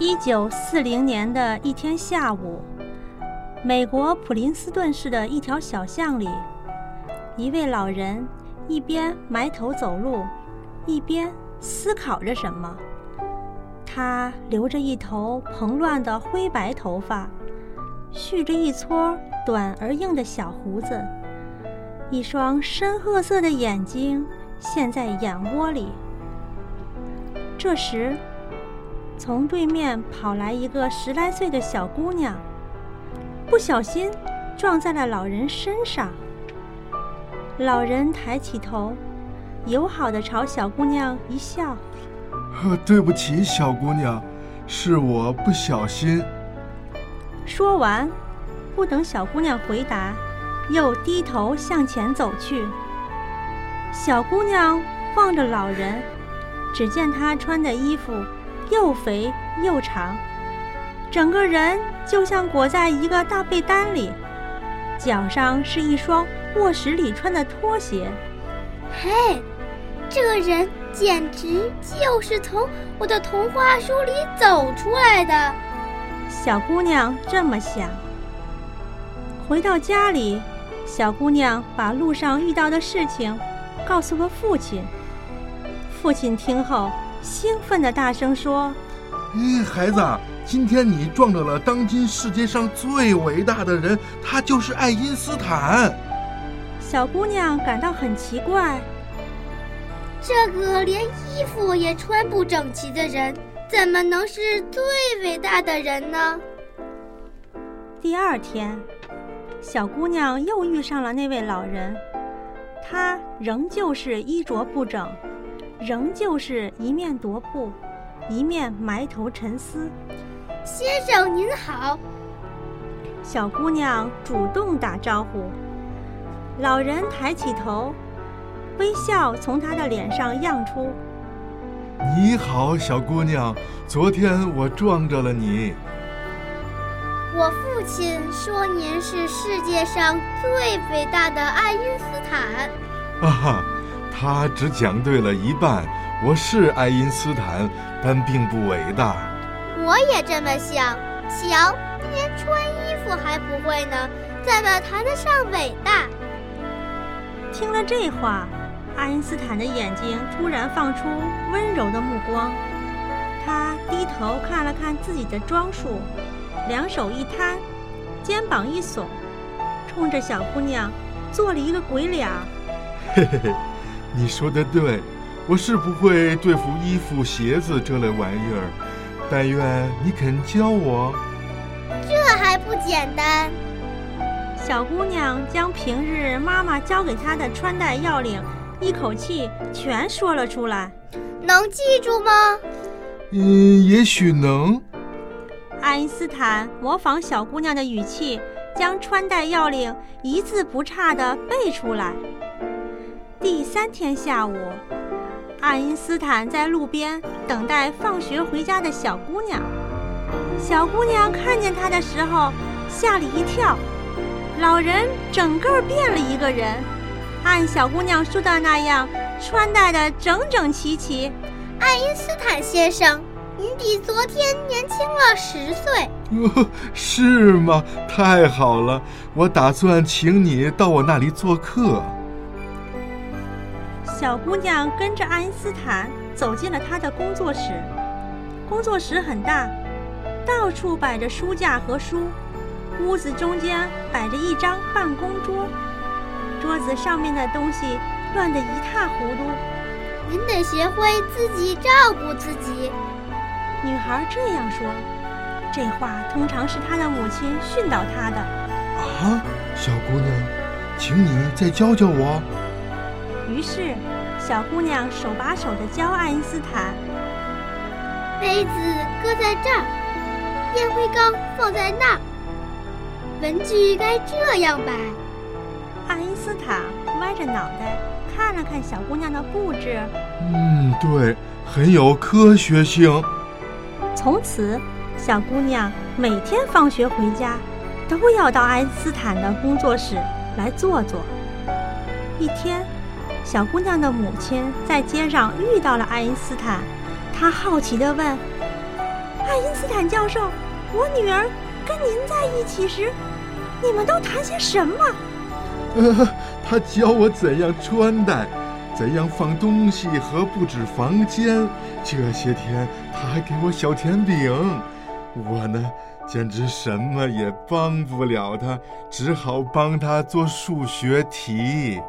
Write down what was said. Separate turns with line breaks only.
一九四零年的一天下午，美国普林斯顿市的一条小巷里，一位老人一边埋头走路，一边思考着什么。他留着一头蓬乱的灰白头发，蓄着一撮短而硬的小胡子，一双深褐色的眼睛陷在眼窝里。这时，从对面跑来一个十来岁的小姑娘，不小心撞在了老人身上。老人抬起头，友好的朝小姑娘一笑：“
对不起，小姑娘，是我不小心。”
说完，不等小姑娘回答，又低头向前走去。小姑娘望着老人，只见他穿的衣服。又肥又长，整个人就像裹在一个大被单里，脚上是一双卧室里穿的拖鞋。
嘿，这个人简直就是从我的童话书里走出来的。
小姑娘这么想。回到家里，小姑娘把路上遇到的事情告诉了父亲。父亲听后。兴奋地大声说：“
咦，孩子，今天你撞到了当今世界上最伟大的人，他就是爱因斯坦。”
小姑娘感到很奇怪，
这个连衣服也穿不整齐的人，怎么能是最伟大的人呢？
第二天，小姑娘又遇上了那位老人，他仍旧是衣着不整。仍旧是一面踱步，一面埋头沉思。
先生您好，
小姑娘主动打招呼。老人抬起头，微笑从他的脸上漾出。
你好，小姑娘，昨天我撞着了你。
我父亲说您是世界上最伟大的爱因斯坦。
啊哈。他只讲对了一半。我是爱因斯坦，但并不伟大。
我也这么想。瞧，连穿衣服还不会呢，怎么谈得上伟大？
听了这话，爱因斯坦的眼睛突然放出温柔的目光。他低头看了看自己的装束，两手一摊，肩膀一耸，冲着小姑娘做了一个鬼脸。
嘿嘿嘿。你说的对，我是不会对付衣服、鞋子这类玩意儿，但愿你肯教我。
这还不简单？
小姑娘将平日妈妈教给她的穿戴要领一口气全说了出来。
能记住吗？
嗯，也许能。
爱因斯坦模仿小姑娘的语气，将穿戴要领一字不差地背出来。第三天下午，爱因斯坦在路边等待放学回家的小姑娘。小姑娘看见他的时候，吓了一跳。老人整个变了一个人，按小姑娘说的那样，穿戴的整整齐齐。
爱因斯坦先生，您比昨天年轻了十岁。
是吗？太好了，我打算请你到我那里做客。
小姑娘跟着爱因斯坦走进了他的工作室。工作室很大，到处摆着书架和书。屋子中间摆着一张办公桌，桌子上面的东西乱得一塌糊涂。
您得学会自己照顾自己。
女孩这样说，这话通常是她的母亲训导她的。
啊，小姑娘，请你再教教我。
于是。小姑娘手把手地教爱因斯坦：
杯子搁在这儿，烟灰缸放在那儿，文具该这样摆。
爱因斯坦歪着脑袋看了看小姑娘的布置，
嗯，对，很有科学性。
从此，小姑娘每天放学回家，都要到爱因斯坦的工作室来坐坐。一天。小姑娘的母亲在街上遇到了爱因斯坦，她好奇地问：“爱因斯坦教授，我女儿跟您在一起时，你们都谈些什么？
呃，她教我怎样穿戴，怎样放东西和布置房间。这些天她还给我小甜饼。我呢，简直什么也帮不了她，只好帮她做数学题。